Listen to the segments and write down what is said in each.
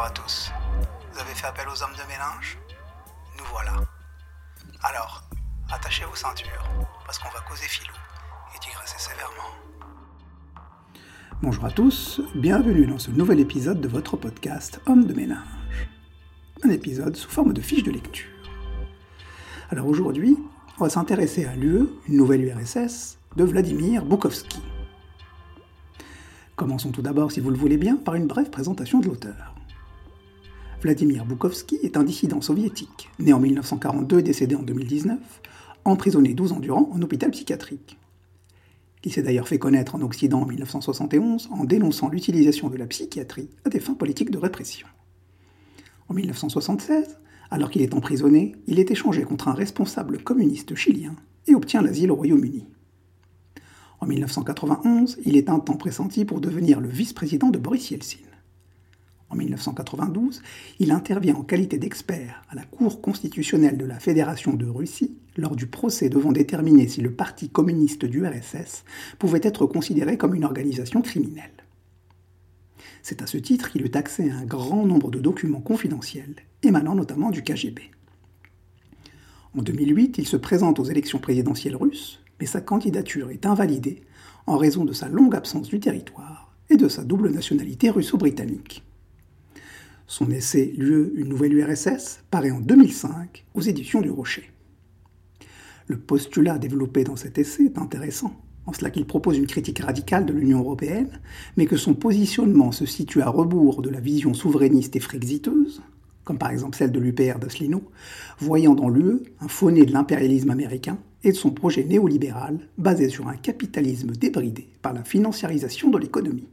Bonjour à tous. Vous avez fait appel aux hommes de mélange? Nous voilà. Alors, attachez vos ceintures, parce qu'on va causer filou et digresser sévèrement. Bonjour à tous, bienvenue dans ce nouvel épisode de votre podcast Homme de ménage. Un épisode sous forme de fiche de lecture. Alors aujourd'hui, on va s'intéresser à l'UE, une nouvelle URSS, de Vladimir Bukovski. Commençons tout d'abord, si vous le voulez bien, par une brève présentation de l'auteur. Vladimir Bukovski est un dissident soviétique, né en 1942 et décédé en 2019, emprisonné 12 ans durant en hôpital psychiatrique. Il s'est d'ailleurs fait connaître en Occident en 1971 en dénonçant l'utilisation de la psychiatrie à des fins politiques de répression. En 1976, alors qu'il est emprisonné, il est échangé contre un responsable communiste chilien et obtient l'asile au Royaume-Uni. En 1991, il est un temps pressenti pour devenir le vice-président de Boris Yeltsin. En 1992, il intervient en qualité d'expert à la Cour constitutionnelle de la Fédération de Russie lors du procès devant déterminer si le Parti communiste du RSS pouvait être considéré comme une organisation criminelle. C'est à ce titre qu'il eut accès à un grand nombre de documents confidentiels, émanant notamment du KGB. En 2008, il se présente aux élections présidentielles russes, mais sa candidature est invalidée en raison de sa longue absence du territoire et de sa double nationalité russo-britannique. Son essai Lieu, une nouvelle URSS paraît en 2005 aux éditions du Rocher. Le postulat développé dans cet essai est intéressant, en cela qu'il propose une critique radicale de l'Union européenne, mais que son positionnement se situe à rebours de la vision souverainiste et frexiteuse, comme par exemple celle de l'UPR d'Asselineau, voyant dans l'UE un fauné de l'impérialisme américain et de son projet néolibéral basé sur un capitalisme débridé par la financiarisation de l'économie.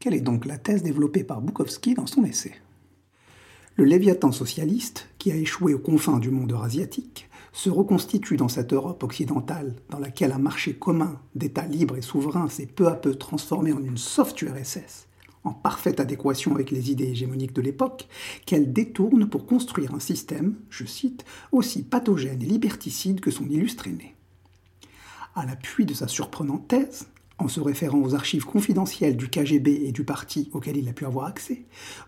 Quelle est donc la thèse développée par Bukowski dans son essai? Le Léviathan socialiste, qui a échoué aux confins du monde eurasiatique, se reconstitue dans cette Europe occidentale dans laquelle un marché commun d'États libres et souverains s'est peu à peu transformé en une soft URSS, en parfaite adéquation avec les idées hégémoniques de l'époque, qu'elle détourne pour construire un système, je cite, aussi pathogène et liberticide que son illustre aîné. À l'appui de sa surprenante thèse, en se référant aux archives confidentielles du KGB et du parti auquel il a pu avoir accès,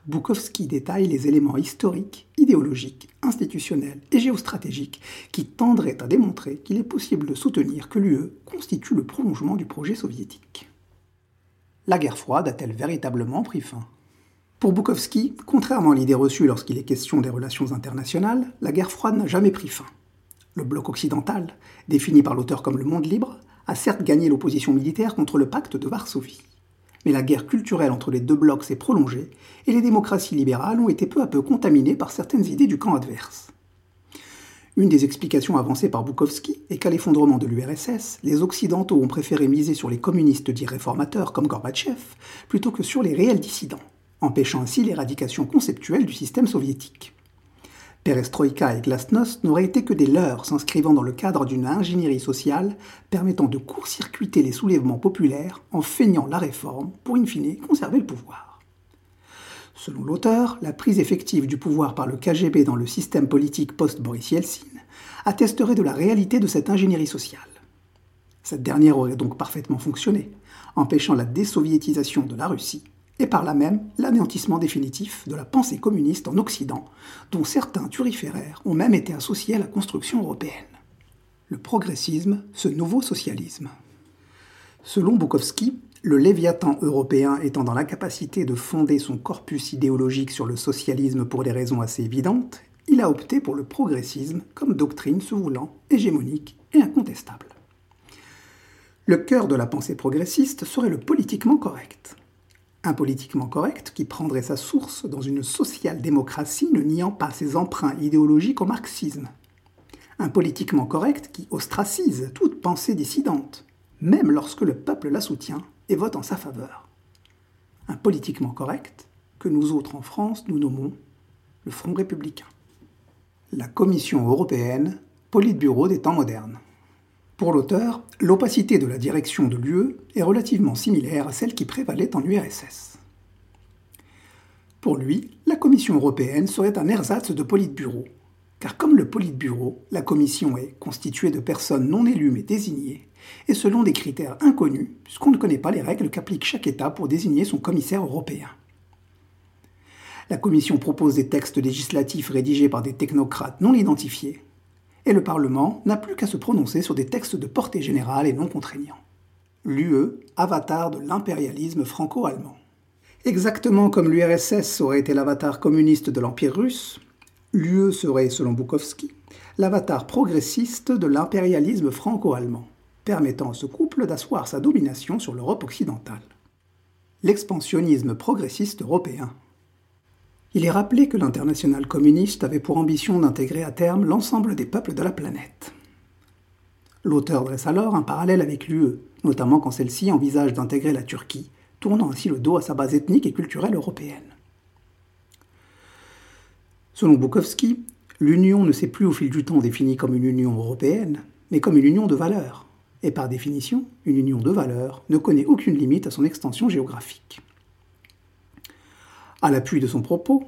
Bukowski détaille les éléments historiques, idéologiques, institutionnels et géostratégiques qui tendraient à démontrer qu'il est possible de soutenir que l'UE constitue le prolongement du projet soviétique la guerre froide a-t-elle véritablement pris fin? Pour Bukowski, contrairement à l'idée reçue lorsqu'il est question des relations internationales, la guerre froide n'a jamais pris fin. Le bloc occidental, défini par l'auteur comme le monde libre, a certes gagné l'opposition militaire contre le pacte de Varsovie. Mais la guerre culturelle entre les deux blocs s'est prolongée et les démocraties libérales ont été peu à peu contaminées par certaines idées du camp adverse. Une des explications avancées par Bukowski est qu'à l'effondrement de l'URSS, les Occidentaux ont préféré miser sur les communistes dits réformateurs comme Gorbatchev plutôt que sur les réels dissidents, empêchant ainsi l'éradication conceptuelle du système soviétique. Perestroïka et Glasnost n'auraient été que des leurs s'inscrivant dans le cadre d'une ingénierie sociale permettant de court-circuiter les soulèvements populaires en feignant la réforme pour in fine conserver le pouvoir. Selon l'auteur, la prise effective du pouvoir par le KGB dans le système politique post-Boris Yeltsin attesterait de la réalité de cette ingénierie sociale. Cette dernière aurait donc parfaitement fonctionné, empêchant la désoviétisation de la Russie et par là même l'anéantissement définitif de la pensée communiste en Occident, dont certains turiféraires ont même été associés à la construction européenne. Le progressisme, ce nouveau socialisme. Selon Bukowski, le Léviathan européen étant dans l'incapacité de fonder son corpus idéologique sur le socialisme pour des raisons assez évidentes, il a opté pour le progressisme comme doctrine se voulant hégémonique et incontestable. Le cœur de la pensée progressiste serait le politiquement correct. Un politiquement correct qui prendrait sa source dans une social-démocratie ne niant pas ses emprunts idéologiques au marxisme. Un politiquement correct qui ostracise toute pensée dissidente, même lorsque le peuple la soutient et vote en sa faveur. Un politiquement correct que nous autres en France nous nommons le Front républicain. La Commission européenne, Politburo des temps modernes. Pour l'auteur, l'opacité de la direction de l'UE est relativement similaire à celle qui prévalait en URSS. Pour lui, la Commission européenne serait un ersatz de Politburo, car comme le Politburo, la Commission est constituée de personnes non élues mais désignées, et selon des critères inconnus, puisqu'on ne connaît pas les règles qu'applique chaque État pour désigner son commissaire européen. La Commission propose des textes législatifs rédigés par des technocrates non identifiés, et le Parlement n'a plus qu'à se prononcer sur des textes de portée générale et non contraignants. L'UE, avatar de l'impérialisme franco-allemand. Exactement comme l'URSS aurait été l'avatar communiste de l'Empire russe, l'UE serait, selon Bukowski, l'avatar progressiste de l'impérialisme franco-allemand, permettant à ce couple d'asseoir sa domination sur l'Europe occidentale. L'expansionnisme progressiste européen. Il est rappelé que l'international communiste avait pour ambition d'intégrer à terme l'ensemble des peuples de la planète. L'auteur dresse alors un parallèle avec l'UE, notamment quand celle-ci envisage d'intégrer la Turquie, tournant ainsi le dos à sa base ethnique et culturelle européenne. Selon Bukowski, l'Union ne s'est plus au fil du temps définie comme une Union européenne, mais comme une union de valeurs. Et par définition, une union de valeurs ne connaît aucune limite à son extension géographique. À l'appui de son propos,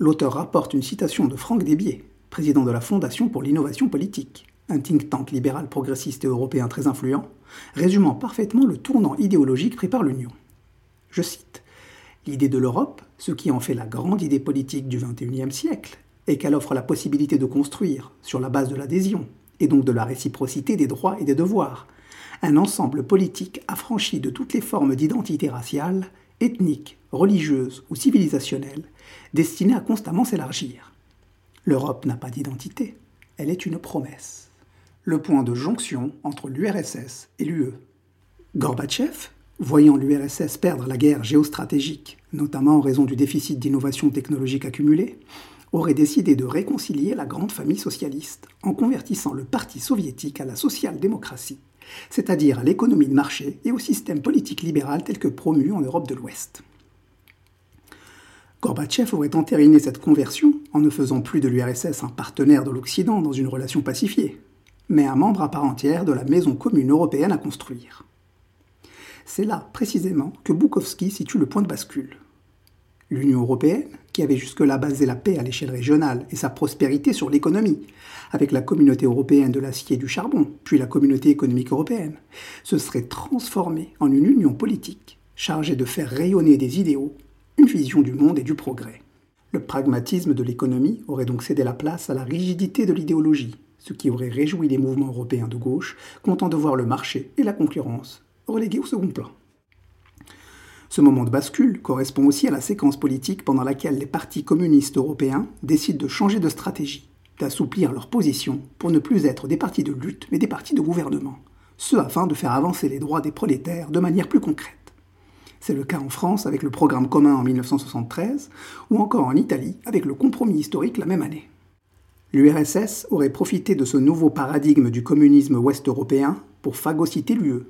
l'auteur rapporte une citation de Franck Desbier, président de la Fondation pour l'innovation politique, un think tank libéral progressiste et européen très influent, résumant parfaitement le tournant idéologique pris par l'Union. Je cite L'idée de l'Europe, ce qui en fait la grande idée politique du XXIe siècle, est qu'elle offre la possibilité de construire, sur la base de l'adhésion, et donc de la réciprocité des droits et des devoirs, un ensemble politique affranchi de toutes les formes d'identité raciale, ethnique, religieuse ou civilisationnelle, destiné à constamment s'élargir. L'Europe n'a pas d'identité, elle est une promesse. Le point de jonction entre l'URSS et l'UE. Gorbatchev, Voyant l'URSS perdre la guerre géostratégique, notamment en raison du déficit d'innovation technologique accumulé, aurait décidé de réconcilier la grande famille socialiste en convertissant le Parti soviétique à la social-démocratie, c'est-à-dire à, l'économie de marché et au système politique libéral tel que promu en Europe de l'Ouest. Gorbatchev aurait entériné cette conversion en ne faisant plus de l'URSS un partenaire de l'Occident dans une relation pacifiée, mais un membre à part entière de la maison commune européenne à construire. C'est là, précisément, que Bukowski situe le point de bascule. L'Union européenne, qui avait jusque-là basé la paix à l'échelle régionale et sa prospérité sur l'économie, avec la communauté européenne de l'acier et du charbon, puis la communauté économique européenne, se serait transformée en une union politique chargée de faire rayonner des idéaux, vision du monde et du progrès. Le pragmatisme de l'économie aurait donc cédé la place à la rigidité de l'idéologie, ce qui aurait réjoui les mouvements européens de gauche, content de voir le marché et la concurrence relégué au second plan. Ce moment de bascule correspond aussi à la séquence politique pendant laquelle les partis communistes européens décident de changer de stratégie, d'assouplir leur position pour ne plus être des partis de lutte mais des partis de gouvernement, ce afin de faire avancer les droits des prolétaires de manière plus concrète. C'est le cas en France avec le programme commun en 1973 ou encore en Italie avec le compromis historique la même année. L'URSS aurait profité de ce nouveau paradigme du communisme ouest-européen pour phagocyter l'UE,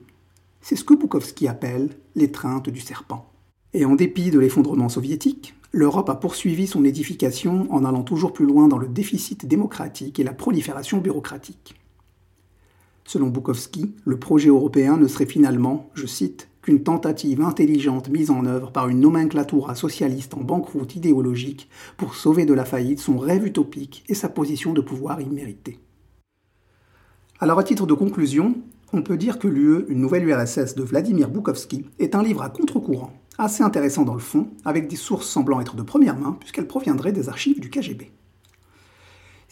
c'est ce que Bukowski appelle l'étreinte du serpent. Et en dépit de l'effondrement soviétique, l'Europe a poursuivi son édification en allant toujours plus loin dans le déficit démocratique et la prolifération bureaucratique. Selon Bukowski, le projet européen ne serait finalement, je cite, qu'une tentative intelligente mise en œuvre par une nomenclatura socialiste en banqueroute idéologique pour sauver de la faillite son rêve utopique et sa position de pouvoir imméritée. Alors à titre de conclusion, on peut dire que l'UE, une nouvelle URSS de Vladimir Boukowski, est un livre à contre-courant, assez intéressant dans le fond, avec des sources semblant être de première main, puisqu'elles proviendraient des archives du KGB.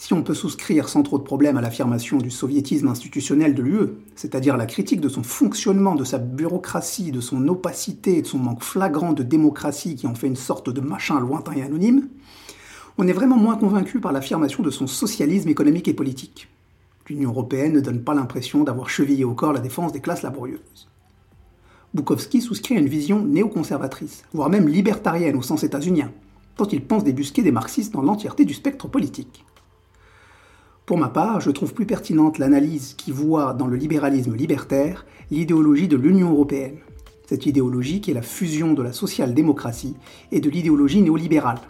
Si on peut souscrire sans trop de problème à l'affirmation du soviétisme institutionnel de l'UE, c'est-à-dire la critique de son fonctionnement, de sa bureaucratie, de son opacité et de son manque flagrant de démocratie qui en fait une sorte de machin lointain et anonyme, on est vraiment moins convaincu par l'affirmation de son socialisme économique et politique l'Union européenne ne donne pas l'impression d'avoir chevillé au corps la défense des classes laborieuses. Bukowski souscrit à une vision néoconservatrice, voire même libertarienne au sens états-unien, tant il pense débusquer des marxistes dans l'entièreté du spectre politique. Pour ma part, je trouve plus pertinente l'analyse qui voit dans le libéralisme libertaire l'idéologie de l'Union européenne. Cette idéologie qui est la fusion de la social-démocratie et de l'idéologie néolibérale.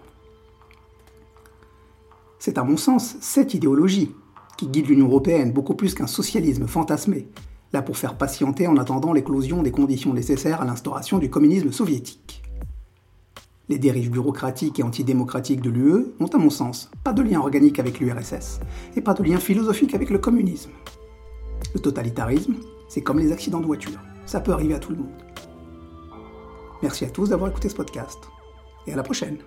C'est à mon sens cette idéologie qui guide l'Union européenne beaucoup plus qu'un socialisme fantasmé, là pour faire patienter en attendant l'éclosion des conditions nécessaires à l'instauration du communisme soviétique. Les dérives bureaucratiques et antidémocratiques de l'UE n'ont à mon sens pas de lien organique avec l'URSS et pas de lien philosophique avec le communisme. Le totalitarisme, c'est comme les accidents de voiture, ça peut arriver à tout le monde. Merci à tous d'avoir écouté ce podcast et à la prochaine.